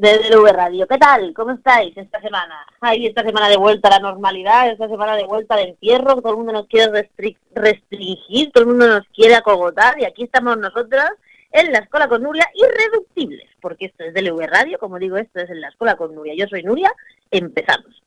de DLV Radio, ¿qué tal? ¿Cómo estáis esta semana? Ay, esta semana de vuelta a la normalidad, esta semana de vuelta al encierro, todo el mundo nos quiere restringir, todo el mundo nos quiere acogotar y aquí estamos nosotras en la Escuela con Nuria, irreductibles, porque esto es DLV Radio, como digo, esto es en la Escuela con Nuria. Yo soy Nuria, empezamos.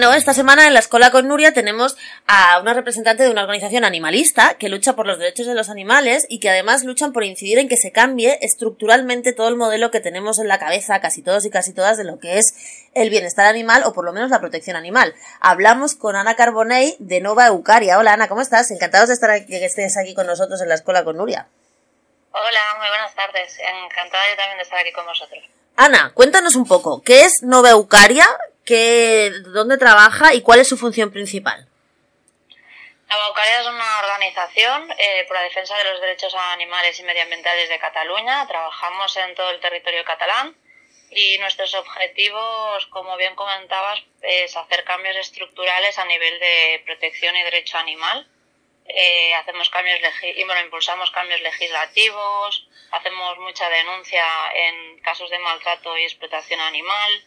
Bueno, esta semana en la Escuela con Nuria tenemos a una representante de una organización animalista que lucha por los derechos de los animales y que además luchan por incidir en que se cambie estructuralmente todo el modelo que tenemos en la cabeza, casi todos y casi todas, de lo que es el bienestar animal o por lo menos la protección animal. Hablamos con Ana Carbonell de Nova Eucaria. Hola Ana, ¿cómo estás? Encantados de estar aquí, que estés aquí con nosotros en la Escuela con Nuria. Hola, muy buenas tardes. Encantada yo también de estar aquí con vosotros. Ana, cuéntanos un poco, ¿qué es Nova Eucaria? Qué, dónde trabaja y cuál es su función principal. La Baucaria es una organización eh, por la defensa de los derechos animales y medioambientales de Cataluña. Trabajamos en todo el territorio catalán y nuestros objetivos, como bien comentabas, es hacer cambios estructurales a nivel de protección y derecho animal. Eh, hacemos cambios y bueno, impulsamos cambios legislativos, hacemos mucha denuncia en casos de maltrato y explotación animal.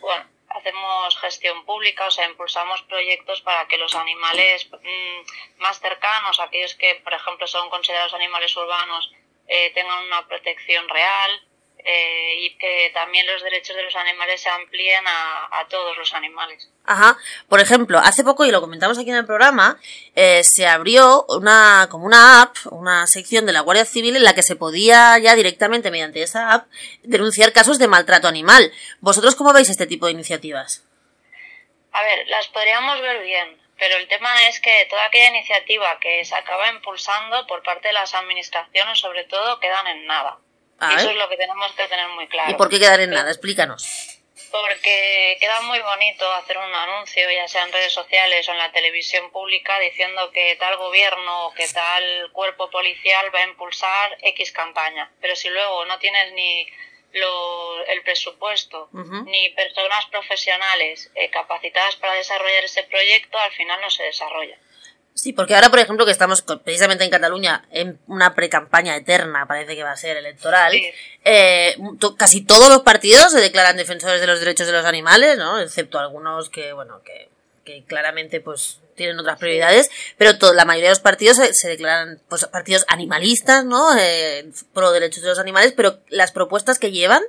Bueno, hacemos gestión pública, o sea, impulsamos proyectos para que los animales mm, más cercanos, aquellos que, por ejemplo, son considerados animales urbanos, eh, tengan una protección real eh, y que también los derechos de los animales se amplíen a todos los animales. Ajá. Por ejemplo, hace poco, y lo comentamos aquí en el programa, eh, se abrió una, como una app, una sección de la Guardia Civil en la que se podía ya directamente mediante esa app denunciar casos de maltrato animal. ¿Vosotros cómo veis este tipo de iniciativas? A ver, las podríamos ver bien, pero el tema es que toda aquella iniciativa que se acaba impulsando por parte de las administraciones, sobre todo, quedan en nada. Eso es lo que tenemos que tener muy claro. ¿Y por qué quedar en nada? Explícanos porque queda muy bonito hacer un anuncio, ya sea en redes sociales o en la televisión pública, diciendo que tal gobierno o que tal cuerpo policial va a impulsar X campaña. Pero si luego no tienes ni el presupuesto ni personas profesionales eh, capacitadas para desarrollar ese proyecto, al final no se desarrolla. Sí, porque ahora, por ejemplo, que estamos precisamente en Cataluña en una pre-campaña eterna, parece que va a ser electoral, eh, casi todos los partidos se declaran defensores de los derechos de los animales, ¿no? Excepto algunos que, bueno, que, que claramente, pues, tienen otras prioridades, pero la mayoría de los partidos se, declaran, pues, partidos animalistas, ¿no? Eh, pro derechos de los animales, pero las propuestas que llevan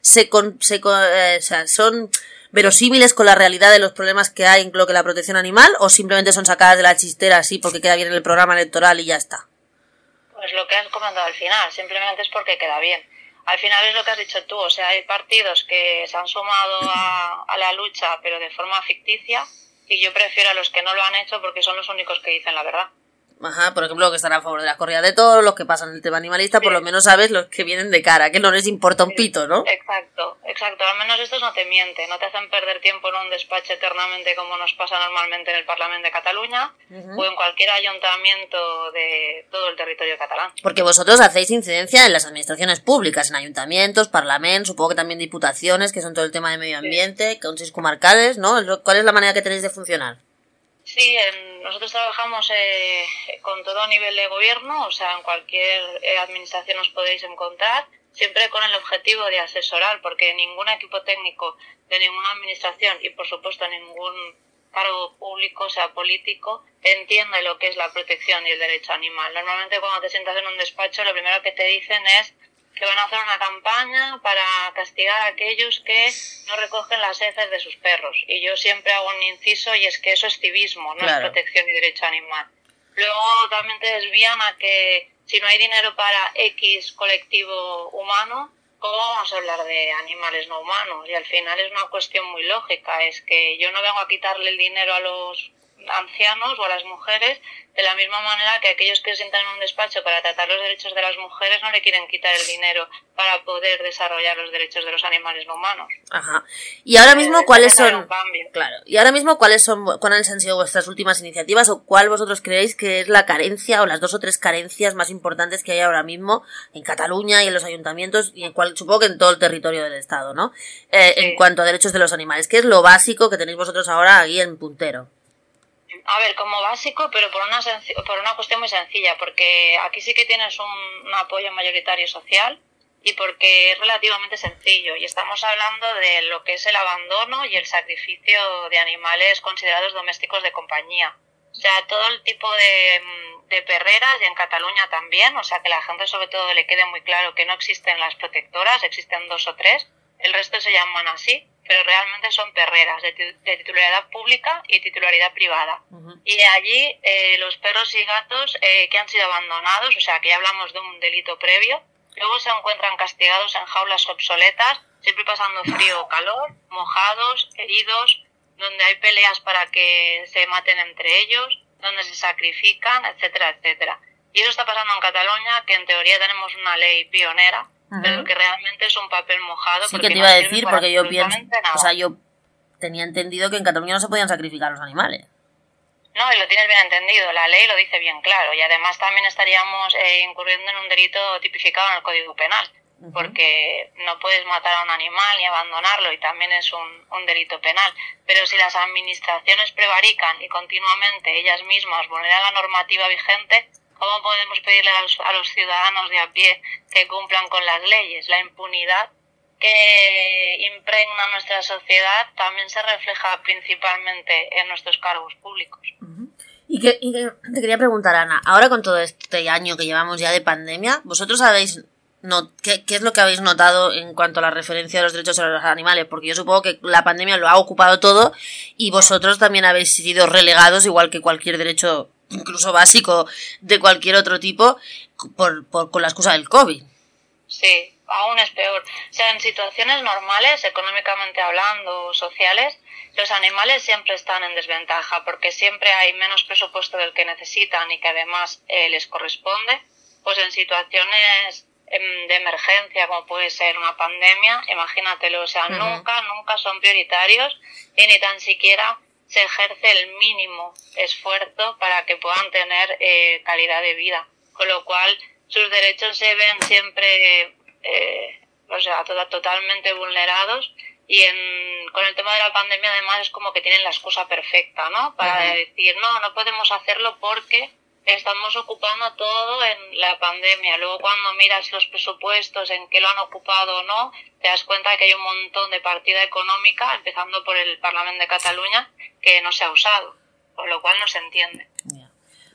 se, se eh, o sea, son verosímiles con la realidad de los problemas que hay en lo que la protección animal o simplemente son sacadas de la chistera así porque queda bien en el programa electoral y ya está? Pues lo que has comentado al final, simplemente es porque queda bien. Al final es lo que has dicho tú, o sea, hay partidos que se han sumado a, a la lucha pero de forma ficticia y yo prefiero a los que no lo han hecho porque son los únicos que dicen la verdad. Ajá, por ejemplo, que están a favor de la corrida de toros, los que pasan el tema animalista, por lo menos sabes los que vienen de cara, que no les importa un pito, ¿no? Exacto, exacto. Al menos estos no te mienten, no te hacen perder tiempo en un despacho eternamente como nos pasa normalmente en el Parlamento de Cataluña o en cualquier ayuntamiento de todo el territorio catalán. Porque vosotros hacéis incidencia en las administraciones públicas, en ayuntamientos, parlamentos, supongo que también diputaciones, que son todo el tema de medio ambiente, consejos comarcales, ¿no? ¿Cuál es la manera que tenéis de funcionar? Sí, nosotros trabajamos eh, con todo nivel de gobierno, o sea, en cualquier eh, administración os podéis encontrar, siempre con el objetivo de asesorar, porque ningún equipo técnico de ninguna administración y, por supuesto, ningún cargo público, sea, político, entiende lo que es la protección y el derecho animal. Normalmente cuando te sientas en un despacho, lo primero que te dicen es que van a hacer una campaña para castigar a aquellos que no recogen las heces de sus perros. Y yo siempre hago un inciso y es que eso es civismo, no es protección y derecho animal. Luego también te desvían a que si no hay dinero para X colectivo humano, ¿cómo vamos a hablar de animales no humanos? Y al final es una cuestión muy lógica, es que yo no vengo a quitarle el dinero a los ancianos o a las mujeres, de la misma manera que aquellos que se sientan en un despacho para tratar los derechos de las mujeres no le quieren quitar el dinero para poder desarrollar los derechos de los animales no humanos. Ajá. Y ahora mismo, ¿cuáles son? Claro. Y ahora mismo, ¿cuáles son, cuáles han sido vuestras últimas iniciativas o cuál vosotros creéis que es la carencia o las dos o tres carencias más importantes que hay ahora mismo en Cataluña y en los ayuntamientos y en cual, supongo que en todo el territorio del Estado, ¿no? Eh, en cuanto a derechos de los animales. ¿Qué es lo básico que tenéis vosotros ahora aquí en puntero? A ver, como básico, pero por una, por una cuestión muy sencilla, porque aquí sí que tienes un, apoyo mayoritario social y porque es relativamente sencillo. Y estamos hablando de lo que es el abandono y el sacrificio de animales considerados domésticos de compañía. O sea, todo el tipo de, de perreras y en Cataluña también, o sea, que la gente sobre todo le quede muy claro que no existen las protectoras, existen dos o tres, el resto se llaman así pero realmente son perreras de, titularidad pública y titularidad privada. Y allí eh, los perros y gatos eh, que han sido abandonados, o sea que ya hablamos de un delito previo, luego se encuentran castigados en jaulas obsoletas, siempre pasando frío o calor, mojados, heridos, donde hay peleas para que se maten entre ellos, donde se sacrifican, etcétera, etcétera. Y eso está pasando en Cataluña, que en teoría tenemos una ley pionera, pero que realmente es un papel mojado. Sí, que te iba a decir, porque yo pienso, o sea, yo tenía entendido que en Cataluña no se podían sacrificar los animales. No, y lo tienes bien entendido, la ley lo dice bien claro, y además también estaríamos eh, incurriendo en un delito tipificado en el Código Penal, porque no puedes matar a un animal ni abandonarlo, y también es un, un delito penal. Pero si las administraciones prevarican y continuamente ellas mismas vulneran la normativa vigente, ¿Cómo podemos pedirle a los, ciudadanos de a pie que cumplan con las leyes? La impunidad que impregna nuestra sociedad también se refleja principalmente en nuestros cargos públicos. Y, que, te quería preguntar, Ana, ahora con todo este año que llevamos ya de pandemia, ¿vosotros sabéis no, ¿qué, ¿qué, es lo que habéis notado en cuanto a la referencia de los derechos de los animales? Porque yo supongo que la pandemia lo ha ocupado todo y vosotros también habéis sido relegados, igual que cualquier derecho incluso básico de cualquier otro tipo, por, por, con la excusa del COVID. Sí, aún es peor. O sea, en situaciones normales, económicamente hablando, sociales, los animales siempre están en desventaja porque siempre hay menos presupuesto del que necesitan y que además eh, les corresponde. Pues en situaciones em, de emergencia, como puede ser una pandemia, imagínatelo, o sea, nunca, nunca son prioritarios y ni tan siquiera se ejerce el mínimo esfuerzo para que puedan tener eh, calidad de vida, con lo cual sus derechos se ven siempre eh, o sea, totalmente vulnerados. Y en, con el tema de la pandemia además es como que tienen la excusa perfecta, ¿no? Para decir, no, no podemos hacerlo porque estamos ocupando todo en la pandemia. Luego cuando miras los presupuestos, en qué lo han ocupado o no, te das cuenta que hay un montón de partida económica, empezando por el Parlamento de Cataluña, que no se ha usado, por lo cual no se entiende.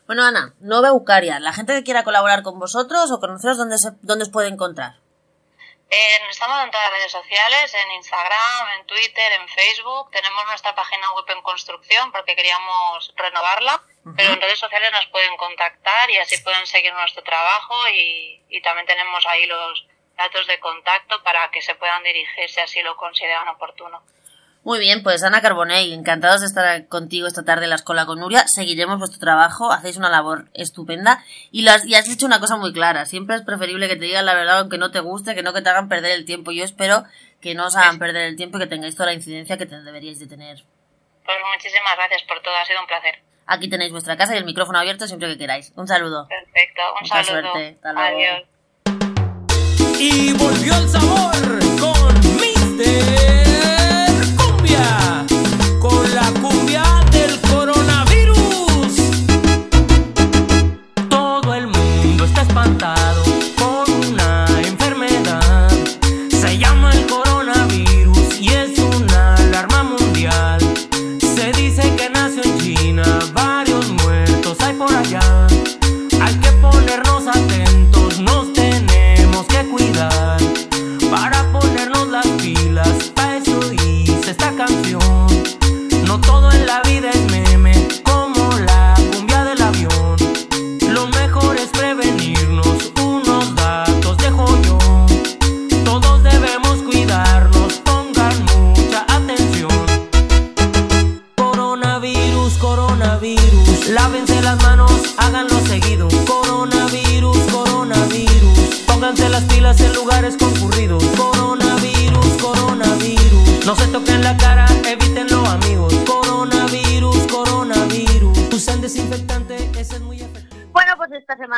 Bueno, Ana, Nova Eucaria, ¿la gente que quiera colaborar con vosotros o conoceros, dónde, se, dónde os puede encontrar? Estamos en todas las redes sociales, en Instagram, en Twitter, en Facebook. Tenemos nuestra página web en construcción porque queríamos renovarla, pero en redes sociales nos pueden contactar y así pueden seguir nuestro trabajo y, y también tenemos ahí los datos de contacto para que se puedan dirigir si así lo consideran oportuno. Muy bien, pues Ana Carbonell, encantados de estar contigo esta tarde en la Escuela con Nuria. Seguiremos vuestro trabajo, hacéis una labor estupenda y, las, y has dicho una cosa muy clara. Siempre es preferible que te digan la verdad aunque no te guste, que no que te hagan perder el tiempo. Yo espero que no os hagan perder el tiempo y que tengáis toda la incidencia que te deberíais de tener. Pues muchísimas gracias por todo, ha sido un placer. Aquí tenéis vuestra casa y el micrófono abierto siempre que queráis. Un saludo. Perfecto, un Mucha saludo. suerte. Hasta luego. Adiós. Y volvió el sabor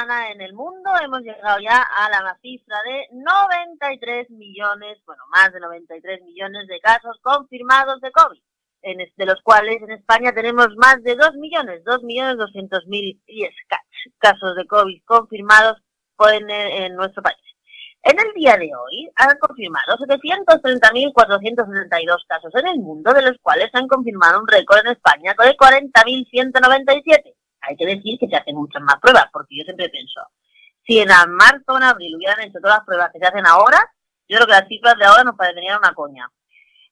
semana en el mundo hemos llegado ya a la cifra de 93 millones, bueno, más de 93 millones de casos confirmados de COVID, en de los cuales en España tenemos más de 2 millones, 2 millones 200 mil casos de COVID confirmados en nuestro país. En el día de hoy han confirmado 730.472 casos en el mundo, de los cuales han confirmado un récord en España con el 40.197 hay que decir que se hacen muchas más pruebas, porque yo siempre pienso, si en marzo o en abril hubieran hecho todas las pruebas que se hacen ahora, yo creo que las cifras de ahora nos parecerían una coña.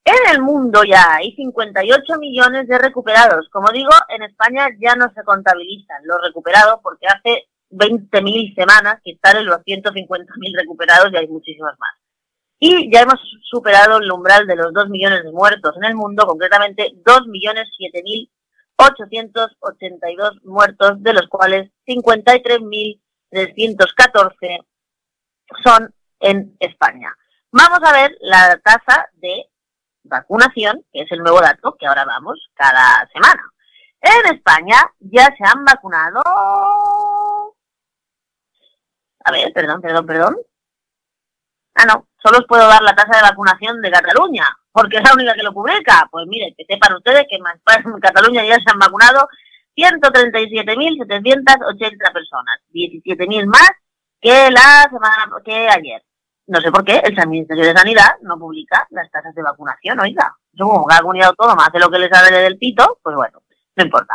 En el mundo ya hay 58 millones de recuperados. Como digo, en España ya no se contabilizan los recuperados porque hace 20.000 semanas que están en los 150.000 recuperados y hay muchísimos más. Y ya hemos superado el umbral de los 2 millones de muertos en el mundo, concretamente 2.007.882 muertos, de los cuales 53.314 son en España. Vamos a ver la tasa de vacunación, que es el nuevo dato que ahora vamos cada semana. En España ya se han vacunado... A ver, perdón, perdón, perdón. Ah, no, solo os puedo dar la tasa de vacunación de Cataluña, porque es la única que lo publica. Pues mire, que sepan ustedes que en Cataluña ya se han vacunado 137.780 personas, 17.000 más que la semana que ayer. No sé por qué el Ministerio de Sanidad no publica las tasas de vacunación, oiga. Yo como cada comunidad autónoma hace lo que les sale del pito, pues bueno, no importa.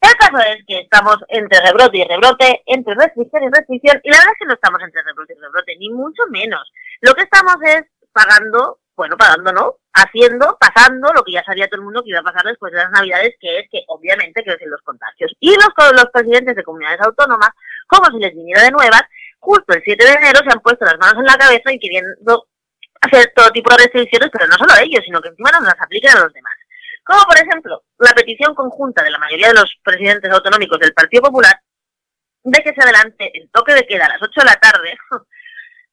El caso es que estamos entre rebrote y rebrote, entre restricción y restricción, y la verdad es que no estamos entre rebrote y rebrote, ni mucho menos. Lo que estamos es pagando, bueno, pagando no, haciendo, pasando lo que ya sabía todo el mundo que iba a pasar después de las navidades, que es que obviamente crecen los contagios. Y los, los presidentes de comunidades autónomas, como si les viniera de nuevas, justo el 7 de enero se han puesto las manos en la cabeza y queriendo hacer todo tipo de restricciones, pero no solo ellos, sino que encima nos las apliquen a los demás. Como por ejemplo, la petición conjunta de la mayoría de los presidentes autonómicos del Partido Popular de que se adelante el toque de queda a las 8 de la tarde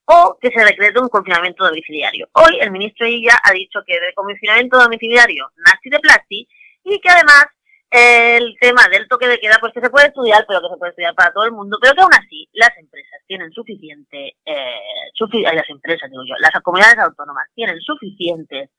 o que se decrete un confinamiento domiciliario. Hoy el ministro Illa ha dicho que de confinamiento domiciliario nazi de plasti y que además el tema del toque de queda, pues que se puede estudiar, pero que se puede estudiar para todo el mundo, pero que aún así las empresas tienen suficiente, eh, las empresas, digo yo, las comunidades autónomas tienen suficientes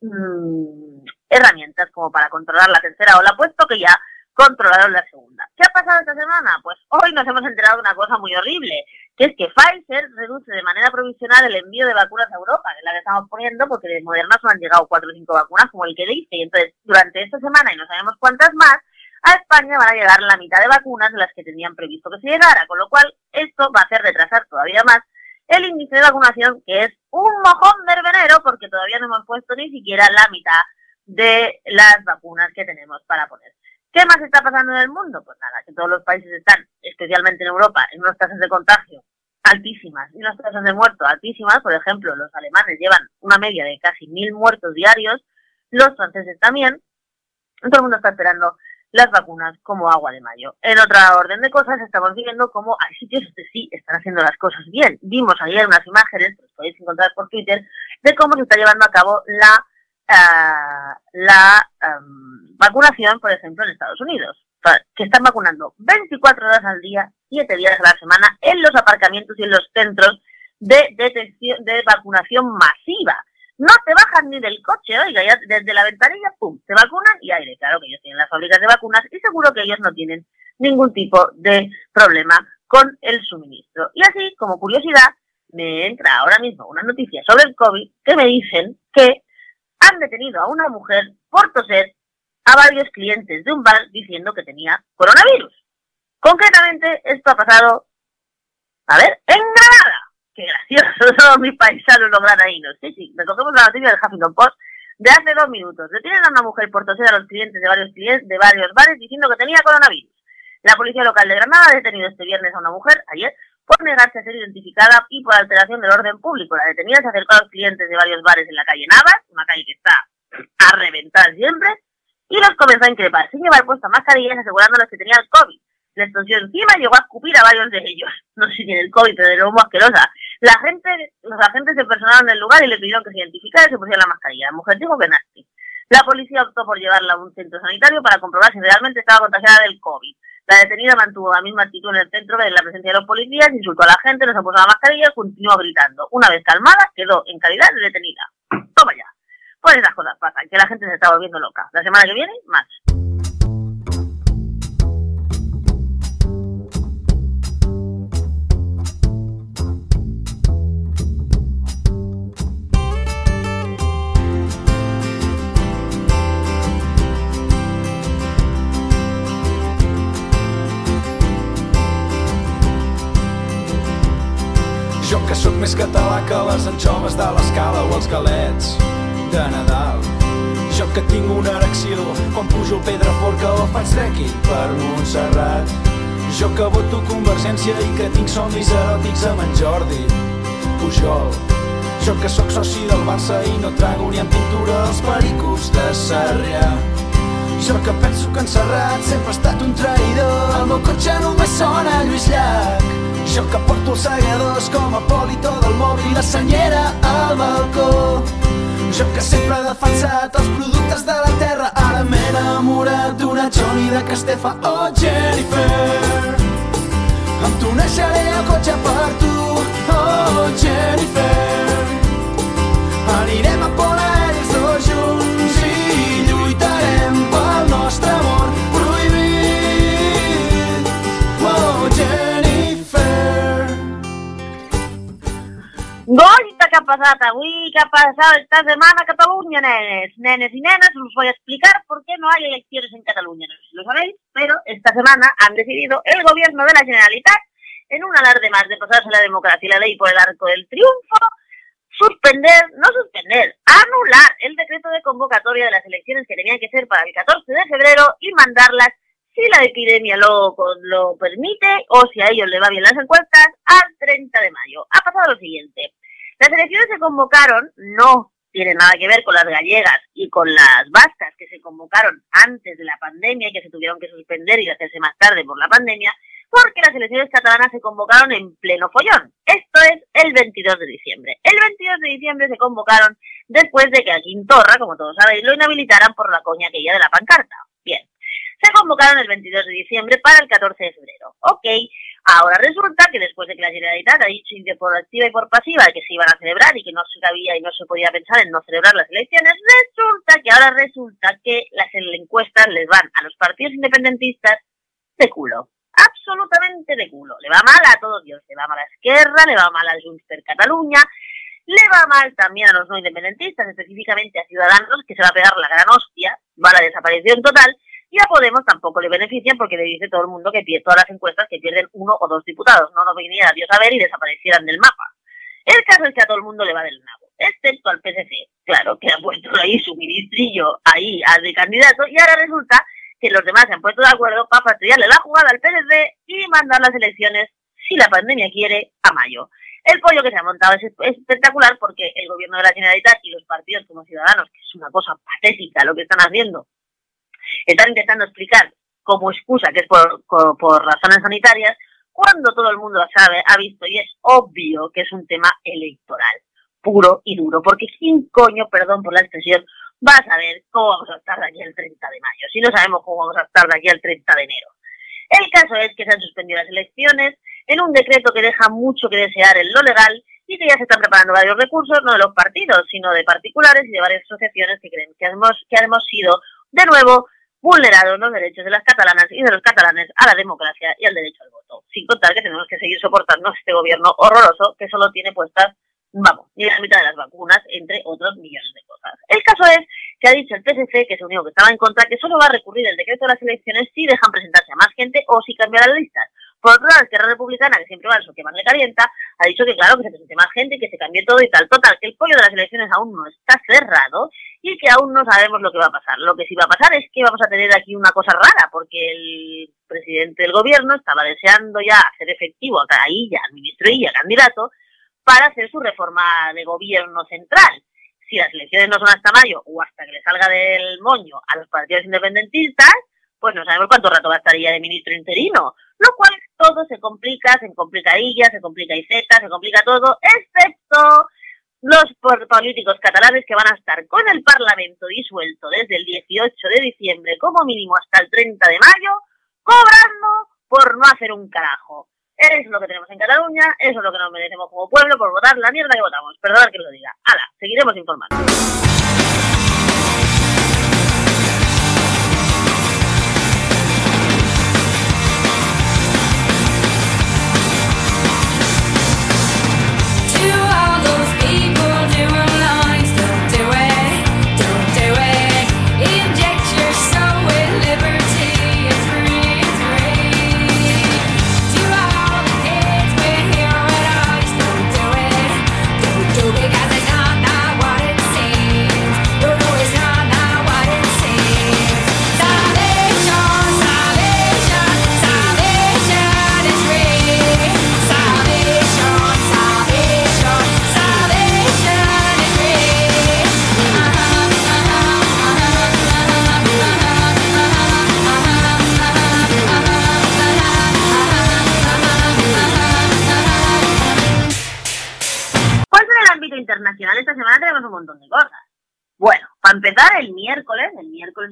mmm, herramientas como para controlar la tercera ola, puesto que ya controlaron la segunda. ¿Qué ha pasado esta semana? Pues hoy nos hemos enterado de una cosa muy horrible, que es que Pfizer reduce de manera provisional el envío de vacunas a Europa, que es la que estamos poniendo, porque de Moderna solo han llegado cuatro o cinco vacunas, como el que dice, y entonces durante esta semana, y no sabemos cuántas más, a España van a llegar la mitad de vacunas de las que tenían previsto que se llegara, con lo cual esto va a hacer retrasar todavía más el índice de vacunación, que es un mojón verbenero, porque todavía no hemos puesto ni siquiera la mitad de las vacunas que tenemos para poner. ¿Qué más está pasando en el mundo? Pues nada, que todos los países están, especialmente en Europa, en unas tasas de contagio altísimas y unas tasas de muertos altísimas. Por ejemplo, los alemanes llevan una media de casi mil muertos diarios, los franceses también. Todo el mundo está esperando las vacunas como agua de mayo. En otra orden de cosas, estamos viendo cómo hay sitios que sí están haciendo las cosas bien. Vimos ayer unas imágenes, que os podéis encontrar por Twitter, de cómo se está llevando a cabo la Uh, la um, vacunación, por ejemplo, en Estados Unidos, que están vacunando 24 horas al día, 7 días a la semana, en los aparcamientos y en los centros de detección, de vacunación masiva. No te bajan ni del coche, oiga, ya desde la ventanilla, pum, se vacunan y aire. Claro que ellos tienen las fábricas de vacunas y seguro que ellos no tienen ningún tipo de problema con el suministro. Y así, como curiosidad, me entra ahora mismo una noticia sobre el COVID que me dicen que han detenido a una mujer por toser a varios clientes de un bar diciendo que tenía coronavirus. Concretamente, esto ha pasado, a ver, en Granada. Qué gracioso, son mis paisanos los granadinos. Sí, sí, recogemos la noticia del Huffington Post de hace dos minutos. Detienen a una mujer por toser a los clientes de varios, clientes, de varios bares diciendo que tenía coronavirus. La policía local de Granada ha detenido este viernes a una mujer, ayer, por negarse a ser identificada y por alteración del orden público. La detenida se acercó a los clientes de varios bares en la calle Navas, una calle que está a reventar siempre, y los comenzó a increpar sin llevar puesta mascarillas asegurándoles que tenía el COVID. Les tosió encima y llegó a escupir a varios de ellos. No sé si tiene el COVID, pero de nuevo asquerosa. La gente, los agentes se personaron en el lugar y le pidieron que se identificara y se pusiera la mascarilla. La mujer dijo que nasty. La policía optó por llevarla a un centro sanitario para comprobar si realmente estaba contagiada del COVID. La detenida mantuvo la misma actitud en el centro de la presencia de los policías, insultó a la gente, no se puso la mascarilla y continuó gritando. Una vez calmada, quedó en calidad de detenida. Toma ya. Pues esas cosas pasan, que la gente se está volviendo loca. La semana que viene, más. Català que les anxoves de l'escala o els galets de Nadal. Jo que tinc una erecció quan pujo el Pedraforca o faig trekking per Montserrat. Jo que voto Convergència i que tinc somnis eròtics amb en Jordi Pujol. Jo que sóc soci del Barça i no trago ni en pintura els pericos de Sarrià. Jo que penso que en Serrat sempre ha estat un traïdor. El meu cotxe només sona Lluís Llach. Jo que porto els segadors com a polito del mòbil la senyera al balcó. Jo que sempre he defensat els productes de la terra, ara m'he enamorat d'una Johnny de Castefa. Oh, Jennifer, amb tu naixeré el cotxe per tu. Oh, Jennifer, anirem a Polaris ¿qué ha? ¿Qué ha pasado esta semana Cataluña, nenes? Nenes y nenas, os voy a explicar por qué no hay elecciones en Cataluña. No sé si lo sabéis, pero esta semana han decidido el gobierno de la Generalitat, en un alarde más de pasarse la democracia y la ley por el arco del triunfo, suspender, no suspender, anular el decreto de convocatoria de las elecciones que tenían que ser para el 14 de febrero y mandarlas, si la epidemia lo, lo permite o si a ellos le va bien las encuestas, al 30 de mayo. Ha pasado lo siguiente. Las elecciones se convocaron, no tiene nada que ver con las gallegas y con las vascas que se convocaron antes de la pandemia y que se tuvieron que suspender y hacerse más tarde por la pandemia, porque las elecciones catalanas se convocaron en pleno follón. Esto es el 22 de diciembre. El 22 de diciembre se convocaron después de que a Quintorra, como todos sabéis, lo inhabilitaran por la coña aquella de la pancarta. Bien. Se convocaron el 22 de diciembre para el 14 de febrero. Ok, ahora resulta que después de que la Generalitat ha dicho por activa y por pasiva que se iban a celebrar y que no se cabía y no se podía pensar en no celebrar las elecciones, resulta que ahora resulta que las encuestas les van a los partidos independentistas de culo absolutamente de culo. Le va mal a todo Dios. Le va mal a Esquerra, le va mal a Junts per Cataluña, le va mal también a los no independentistas, específicamente a Ciudadanos, que se va a pegar la gran hostia, va a la desaparición total, y a Podemos tampoco le benefician porque le dice todo el mundo que pierde todas las encuestas que pierden uno o dos diputados. No nos viniera Dios a ver y desaparecieran del mapa. El caso es que a todo el mundo le va del nabo, excepto al PSC, claro, que ha puesto ahí su ministrillo ahí al de candidato, y ahora resulta que los demás se han puesto de acuerdo para fastidiarle la jugada al PSC y mandar las elecciones, si la pandemia quiere, a mayo. El pollo que se ha montado es espectacular porque el gobierno de la Generalitat y los partidos como Ciudadanos, que es una cosa patética lo que están haciendo, están intentando explicar como excusa que es por, por, razones sanitarias, cuando todo el mundo sabe, ha visto y es obvio que es un tema electoral, puro y duro, porque ¿quién coño, perdón por la expresión, va a saber cómo vamos a estar de aquí al 30 de mayo, si no sabemos cómo vamos a estar de aquí al 30 de enero? El caso es que se han suspendido las elecciones en un decreto que deja mucho que desear en lo legal y que ya se están preparando varios recursos, no de los partidos, sino de particulares y de varias asociaciones que creen que hemos, que hemos sido, de nuevo, vulnerados los derechos de las catalanas y de los catalanes a la democracia y al derecho al voto. Sin contar que tenemos que seguir soportando este gobierno horroroso que solo tiene puestas, vamos, ni la mitad de las vacunas, entre otros millones de cosas. El caso es que ha dicho el PSC, que es el único que estaba en contra, que solo va a recurrir el decreto de las elecciones si dejan presentarse a más gente o si cambian las listas. Por otro lado, Esquerra Republicana, que siempre va eso que más le calienta, ha dicho que claro, que se presente más gente, que se cambie todo y tal. Total, que el pollo de las elecciones aún no está cerrado y que aún no sabemos lo que va a pasar. Lo que sí va a pasar es que vamos a tener aquí una cosa rara, porque el presidente del gobierno estaba deseando ya hacer efectivo a Illa, al ministro Illa, candidato, para hacer su reforma de gobierno central. Si las elecciones no son hasta mayo o hasta que le salga del moño a los partidos independentistas, pues no sabemos cuánto rato va a estar ella de ministro interino, lo cual todo se complica, se complica ella, se complica IZ, se complica todo, excepto los políticos catalanes que van a estar con el Parlamento disuelto desde el 18 de diciembre como mínimo hasta el 30 de mayo, cobrando por no hacer un carajo. Es lo que tenemos en Cataluña, eso es lo que nos merecemos como pueblo por votar la mierda que votamos. Perdón que lo diga. Hala, seguiremos informando.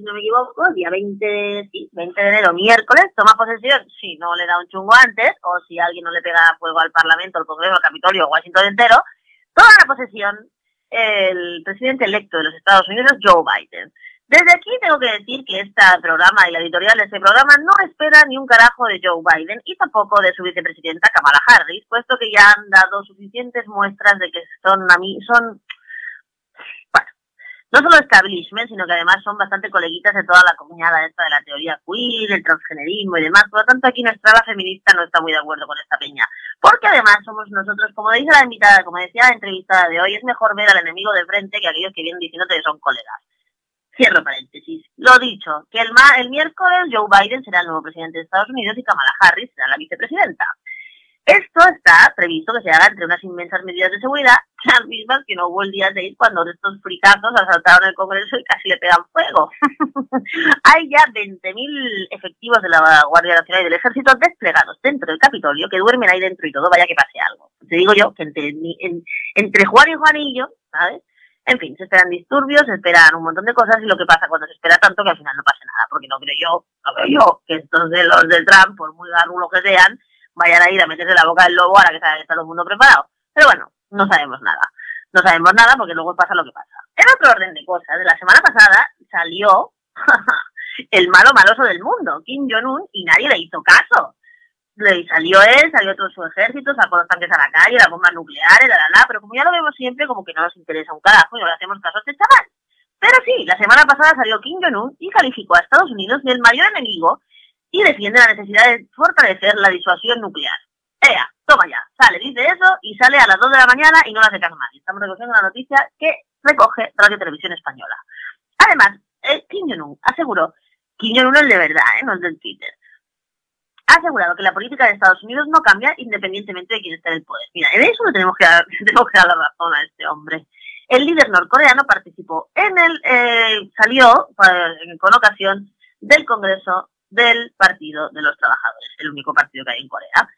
No me equivoco, el día 20, sí, 20 de enero, miércoles, toma posesión, si no le da un chungo antes, o si alguien no le pega fuego al Parlamento, al Congreso, al Capitolio o Washington entero, toda la posesión el presidente electo de los Estados Unidos, Joe Biden. Desde aquí tengo que decir que este programa y la editorial de este programa no espera ni un carajo de Joe Biden y tampoco de su vicepresidenta Kamala Harris, puesto que ya han dado suficientes muestras de que son son no solo establishment, sino que además son bastante coleguitas de toda la comunidad esta de la teoría queer, el transgenerismo y demás. Por lo tanto, aquí nuestra ala feminista no está muy de acuerdo con esta peña. Porque además somos nosotros, como dice la invitada, como decía la entrevistada de hoy, es mejor ver al enemigo de frente que aquellos que vienen diciéndote que son colegas. Cierro paréntesis. Lo dicho, que el, el miércoles Joe Biden será el nuevo presidente de Estados Unidos y Kamala Harris será la vicepresidenta. Esto está previsto que se haga entre unas inmensas medidas de seguridad, las mismas que no hubo el día de cuando estos fricazos asaltaron el Congreso y casi le pegan fuego. Hay ya 20.000 efectivos de la Guardia Nacional y del Ejército desplegados dentro del Capitolio que duermen ahí dentro y todo, vaya que pase algo. Te digo yo que entre, entre Juan y Juanillo, ¿sabes? En fin, se esperan disturbios, se esperan un montón de cosas y lo que pasa cuando se espera tanto que al final no pase nada, porque no creo yo, no creo yo que estos de los del Trump, por muy garrulos que sean, vayan a ir a meterse la boca del lobo ahora que está todo el mundo preparado. Pero bueno, no sabemos nada. No sabemos nada porque luego pasa lo que pasa. En otro orden de cosas, de la semana pasada salió el malo maloso del mundo, Kim Jong-un, y nadie le hizo caso. Le salió él, salió todo su ejército, sacó los tanques a la calle, las bombas nucleares, la, la, la, pero como ya lo vemos siempre, como que no nos interesa un carajo y no le hacemos caso a este chaval. Pero sí, la semana pasada salió Kim Jong-un y calificó a Estados Unidos del mayor enemigo y defiende la necesidad de fortalecer la disuasión nuclear. Toma ya, sale, dice eso y sale a las 2 de la mañana y no la hace caso nadie. Estamos recogiendo una noticia que recoge Radio Televisión Española. Además, eh, Kim Jong-un aseguró, Kim Jong-un es de verdad, ¿eh? no es del Twitter, ha asegurado que la política de Estados Unidos no cambia independientemente de quién esté en el poder. Mira, en eso no tenemos que dar, tenemos que dar la razón a este hombre. El líder norcoreano participó en el, eh, salió eh, con ocasión del Congreso del Partido de los Trabajadores, el único partido que hay en Corea.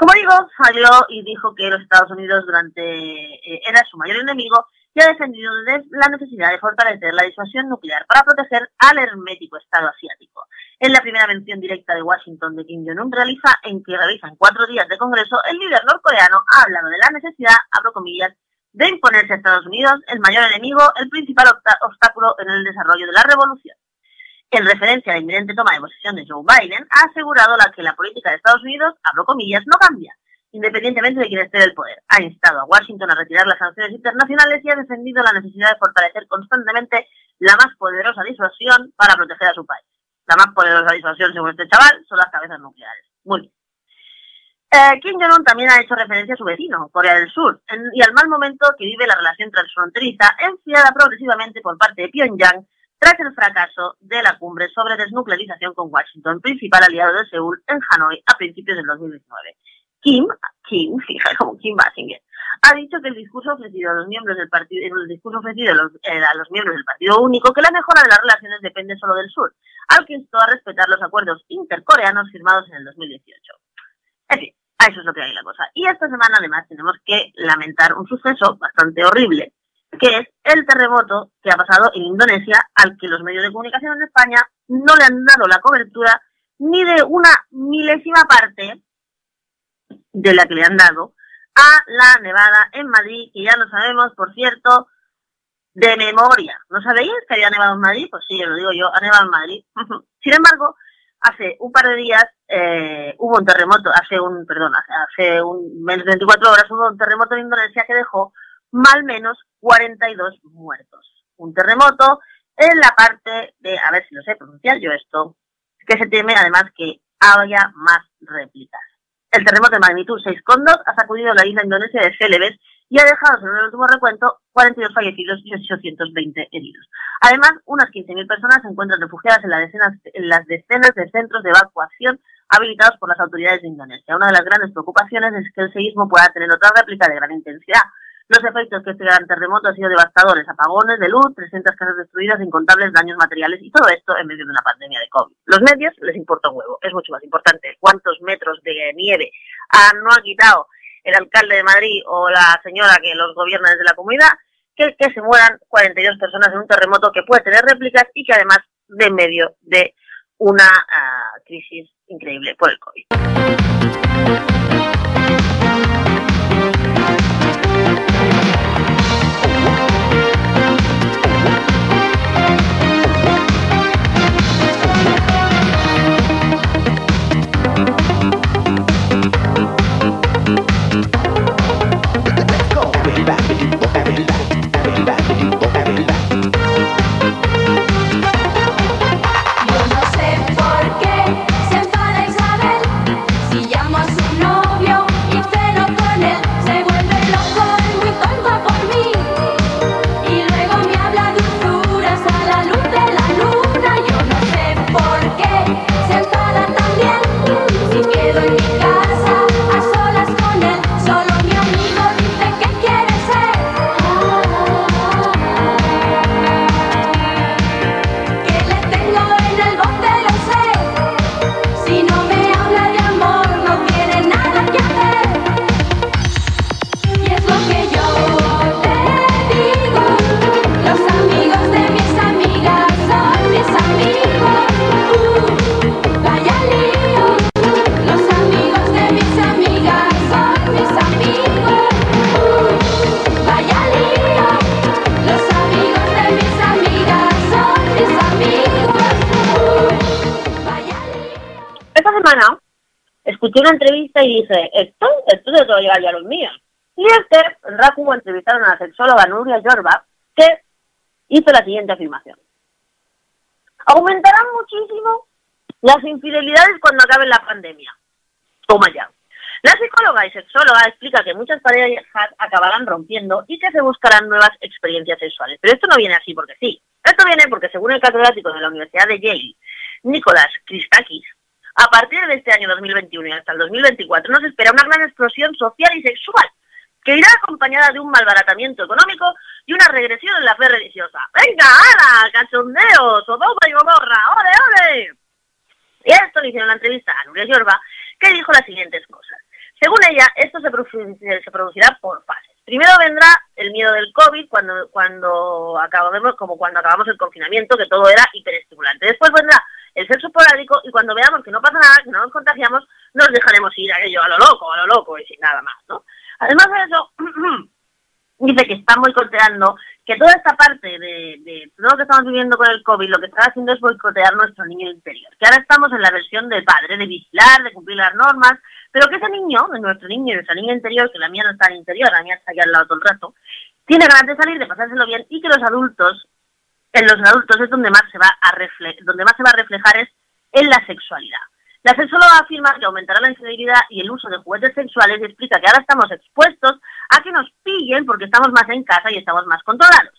Como digo, salió y dijo que los Estados Unidos durante eh, era su mayor enemigo y ha defendido la necesidad de fortalecer la disuasión nuclear para proteger al hermético Estado asiático. En la primera mención directa de Washington de Kim Jong-un realiza, en que realiza en cuatro días de Congreso, el líder norcoreano ha hablado de la necesidad, abro comillas, de imponerse a Estados Unidos, el mayor enemigo, el principal obstáculo en el desarrollo de la revolución en referencia a la inminente toma de posesión de Joe Biden, ha asegurado la que la política de Estados Unidos, abro comillas, no cambia, independientemente de quién esté en el poder. Ha instado a Washington a retirar las sanciones internacionales y ha defendido la necesidad de fortalecer constantemente la más poderosa disuasión para proteger a su país. La más poderosa disuasión, según este chaval, son las cabezas nucleares. Muy bien. Eh, Kim Jong-un también ha hecho referencia a su vecino, Corea del Sur, y al mal momento que vive la relación transfronteriza, enfriada progresivamente por parte de Pyongyang tras el fracaso de la cumbre sobre desnuclearización con Washington, principal aliado de Seúl en Hanoi a principios del 2019. Kim, Kim, fija como Kim Basinger, ha dicho que el discurso ofrecido a los miembros del partido, el discurso ofrecido a los, eh, a los miembros del Partido Único, que la mejora de las relaciones depende solo del sur, al que instó a respetar los acuerdos intercoreanos firmados en el 2018. En fin, a eso es lo que hay la cosa. Y esta semana además tenemos que lamentar un suceso bastante horrible, que es el terremoto que ha pasado en Indonesia, al que los medios de comunicación en España no le han dado la cobertura ni de una milésima parte de la que le han dado a la nevada en Madrid, que ya lo sabemos, por cierto, de memoria. ¿No sabéis que había nevado en Madrid? Pues sí, lo digo yo, ha nevado en Madrid. Sin embargo, hace un par de días eh, hubo un terremoto, hace un, perdón, hace, un menos de 24 horas hubo un terremoto en Indonesia que dejó mal menos 42 muertos. Un terremoto en la parte de, a ver si lo sé pronunciar yo esto, que se teme además que haya más réplicas. El terremoto de magnitud 6,2 ha sacudido la isla indonesia de Celebes y ha dejado, según el último recuento, 42 fallecidos y 820 heridos. Además, unas 15.000 personas se encuentran refugiadas en, la decenas- en las decenas de centros de evacuación habilitados por las autoridades de Indonesia. Una de las grandes preocupaciones es que el seísmo pueda tener otra réplica de gran intensidad. Los efectos que este gran terremoto ha sido devastadores, apagones de luz, 300 casas destruidas, incontables daños materiales y todo esto en medio de una pandemia de COVID. Los medios les importa un huevo, es mucho más importante cuántos metros de nieve ah, no ha quitado el alcalde de Madrid o la señora que los gobierna desde la comunidad, que, que se mueran 42 personas en un terremoto que puede tener réplicas y que además de en medio de una ah, crisis increíble por el COVID. Escuché una entrevista y dije, esto, esto se lo llevar ya los míos. Y es que en Raku entrevistaron a la sexóloga Nuria Yorba, que hizo la siguiente afirmación. Aumentarán muchísimo las infidelidades cuando acabe la pandemia. Toma ya. La psicóloga y sexóloga explica que muchas parejas acabarán rompiendo y que se buscarán nuevas experiencias sexuales. Pero esto no viene así porque sí. Esto viene porque según el catedrático de la Universidad de Yale, Nicolás Christakis, a partir de este año 2021 y hasta el 2024 nos espera una gran explosión social y sexual que irá acompañada de un malbaratamiento económico y una regresión en la fe religiosa. ¡Venga, ala! ¡Cachondeos! ¡Sodoma y Gomorra! ¡Ole, ole! Y esto le hicieron la entrevista a Nuria Yorba, que dijo las siguientes cosas. Según ella, esto se producirá por fases. Primero vendrá el miedo del COVID, cuando, cuando acabamos, como cuando acabamos el confinamiento, que todo era hiperestimulante. Después vendrá el sexo esporádico y cuando veamos que no pasa nada, que no nos contagiamos, nos dejaremos ir a aquello, a lo loco, a lo loco y sin nada más, ¿no? Además de eso, dice que están boicoteando, que toda esta parte de, todo lo que estamos viviendo con el COVID, lo que están haciendo es boicotear nuestro niño interior. Que ahora estamos en la versión del padre, de vigilar, de cumplir las normas, pero que ese niño, nuestro niño y nuestra niña interior, que la mía no está en interior, la mía está aquí al lado todo el rato, tiene ganas de salir, de pasárselo bien y que los adultos, en los adultos es donde más se va a donde más se va a reflejar es en la sexualidad. La sexóloga afirma que aumentará la infidelidad y el uso de juguetes sexuales y explica que ahora estamos expuestos a que nos pillen porque estamos más en casa y estamos más controlados.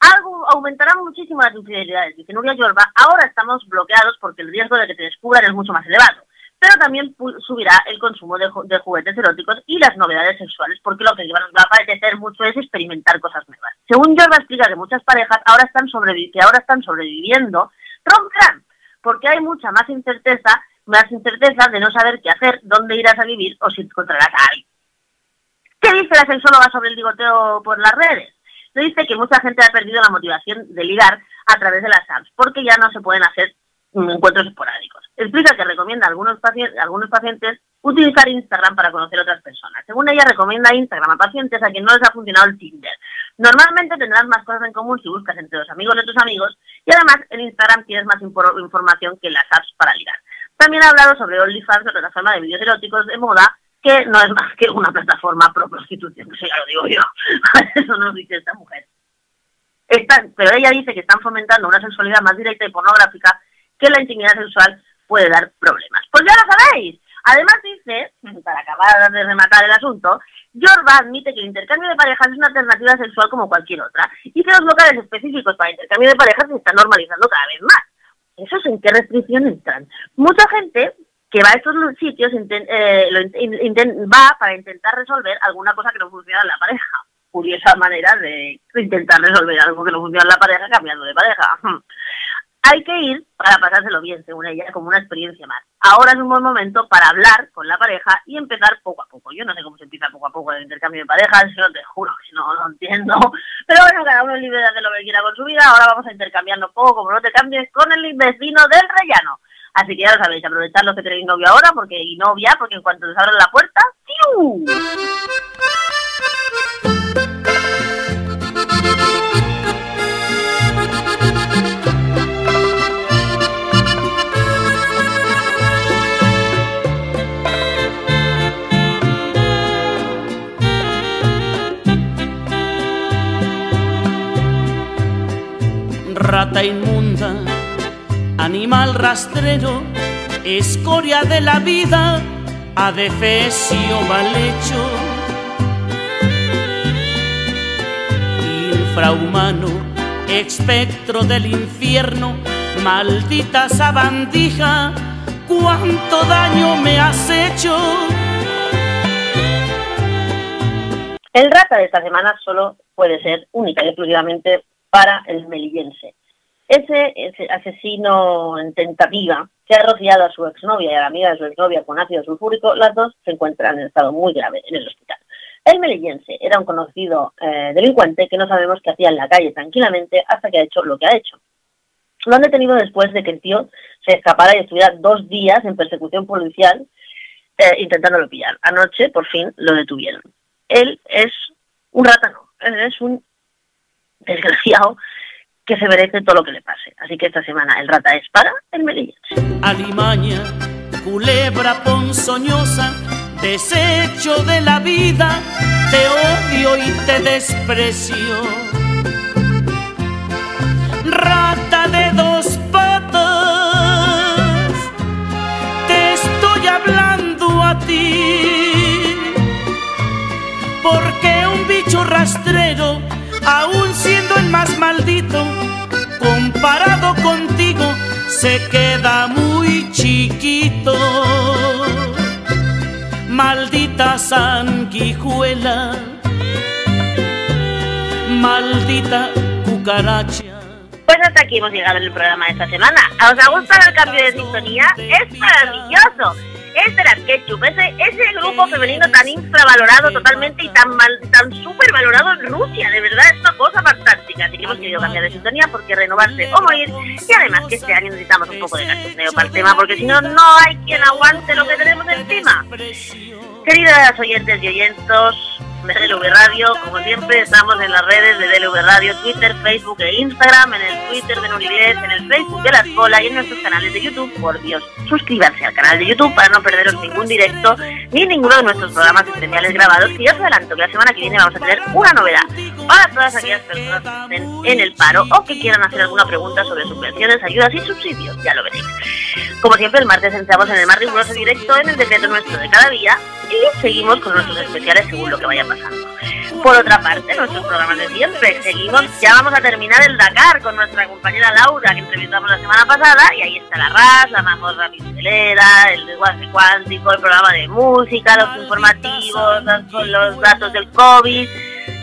Algo aumentará muchísimo las infidelidades, dice Nuria Yorba. Ahora estamos bloqueados porque el riesgo de que te descubran es mucho más elevado. Pero también subirá el consumo de, ju- de juguetes eróticos y las novedades sexuales, porque lo que nos va a apetecer mucho es experimentar cosas nuevas. Según Yorba explica que muchas parejas ahora están, que ahora están sobreviviendo, romperán, porque hay mucha más incerteza, más incerteza de no saber qué hacer, dónde irás a vivir o si encontrarás a alguien. ¿Qué dice la sexóloga sobre el ligoteo por las redes? Le dice que mucha gente ha perdido la motivación de ligar a través de las apps, porque ya no se pueden hacer encuentros esporádicos. Explica que recomienda a algunos, pacientes, algunos pacientes utilizar Instagram para conocer otras personas. Según ella, recomienda Instagram a pacientes a quien no les ha funcionado el Tinder. Normalmente tendrás más cosas en común si buscas entre los amigos de tus amigos y además en Instagram tienes más infor- información que las apps para ligar. También ha hablado sobre OnlyFans, la plataforma de vídeos eróticos de moda, que no es más que una plataforma pro prostitución, eso ya lo digo yo. eso nos dice esta mujer. Están, pero ella dice que están fomentando una sexualidad más directa y pornográfica que la intimidad sexual puede dar problemas. Pues ya lo sabéis. Además dice, para acabar de rematar el asunto, Yorba admite que el intercambio de parejas es una alternativa sexual como cualquier otra y que los locales específicos para intercambio de parejas se están normalizando cada vez más. ¿Esos en qué restricción entran? Mucha gente que va a estos sitios eh, va para intentar resolver alguna cosa que no funciona en la pareja. Curiosa manera de intentar resolver algo que no funciona en la pareja cambiando de pareja. Hay que ir para pasárselo bien, según ella, como una experiencia más. Ahora es un buen momento para hablar con la pareja y empezar poco a poco. Yo no sé cómo se empieza poco a poco el intercambio de parejas, yo te juro que no lo entiendo. Pero bueno, cada uno es libre de hacer lo que quiera con su vida. Ahora vamos a intercambiarnos poco, como no te cambies, con el vecino del rellano. Así que ya lo sabéis, aprovechad los que tenéis novio ahora porque y novia, porque en cuanto les abran la puerta, ¡fiu! Rata inmunda, animal rastrero, escoria de la vida, adefesio mal hecho. Infrahumano, espectro del infierno, maldita sabandija, cuánto daño me has hecho. El rata de esta semana solo puede ser única y exclusivamente para el melillense. Ese, ese asesino en tentativa que ha rociado a su exnovia y a la amiga de su exnovia con ácido sulfúrico, las dos se encuentran en estado muy grave en el hospital. El melillense era un conocido eh, delincuente que no sabemos qué hacía en la calle tranquilamente hasta que ha hecho lo que ha hecho. Lo han detenido después de que el tío se escapara y estuviera dos días en persecución policial eh, intentándolo pillar. Anoche, por fin, lo detuvieron. Él es un ratano, él es un desgraciado que se merece todo lo que le pase. Así que esta semana el rata es para el melillense. alimaña, culebra ponzoñosa, desecho de la vida, te odio y te desprecio. Rata de dos patas, te estoy hablando a ti, porque un bicho rastrero, el más maldito, comparado contigo, se queda muy chiquito. Maldita sanguijuela, maldita cucaracha. Pues hasta aquí hemos llegado en el programa de esta semana. ¿Os ha gustado el cambio de sintonía? ¡Es maravilloso! Es de las Ketchup, ese, ese grupo femenino tan infravalorado totalmente y tan mal, tan súper valorado en Rusia, de verdad es una cosa fantástica. Así que hemos querido cambiar de sintonía porque renovarse o morir. Y además que este año necesitamos un poco de cachondeo para el tema, porque si no, no hay quien aguante lo que tenemos encima. Queridas oyentes y oyentos, de DLV Radio. Como siempre, estamos en las redes de DLV Radio, Twitter, Facebook e Instagram, en el Twitter de Nuriles, en el Facebook de La Escola y en nuestros canales de YouTube. Por Dios, suscríbanse al canal de YouTube para no perderos ningún directo ni ninguno de nuestros programas especiales grabados. Y ya os adelanto que la semana que viene vamos a tener una novedad para todas aquellas personas que estén en el paro o que quieran hacer alguna pregunta sobre subvenciones, ayudas y subsidios. Ya lo veréis. Como siempre, el martes entramos en el más riguroso directo en el decreto nuestro de cada día y seguimos con nuestros especiales según lo que vaya pasando. Por otra parte, nuestros programas de siempre, seguimos, ya vamos a terminar el Dakar con nuestra compañera Laura que entrevistamos la semana pasada y ahí está la RAS, la mazmorra pixelera, el desguace cuántico, el programa de música, los informativos, los, los datos del COVID,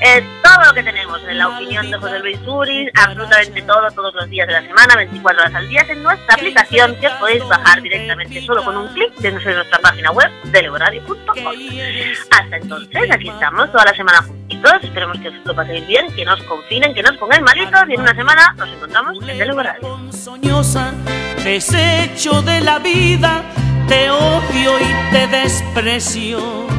eh, todo lo que tenemos en la opinión de José Luis Uris, absolutamente todo, todos los días de la semana, 24 horas al día, en nuestra aplicación que os podéis bajar directamente solo con un clic de nuestra página web, deleboradio.com. Hasta entonces, aquí estamos toda la semana juntitos, esperemos que os lo paséis bien, que nos confinen, que nos pongáis malitos y en una semana nos encontramos en Delebo Radio. Ponzoñosa, desecho de la vida, te odio y te desprecio.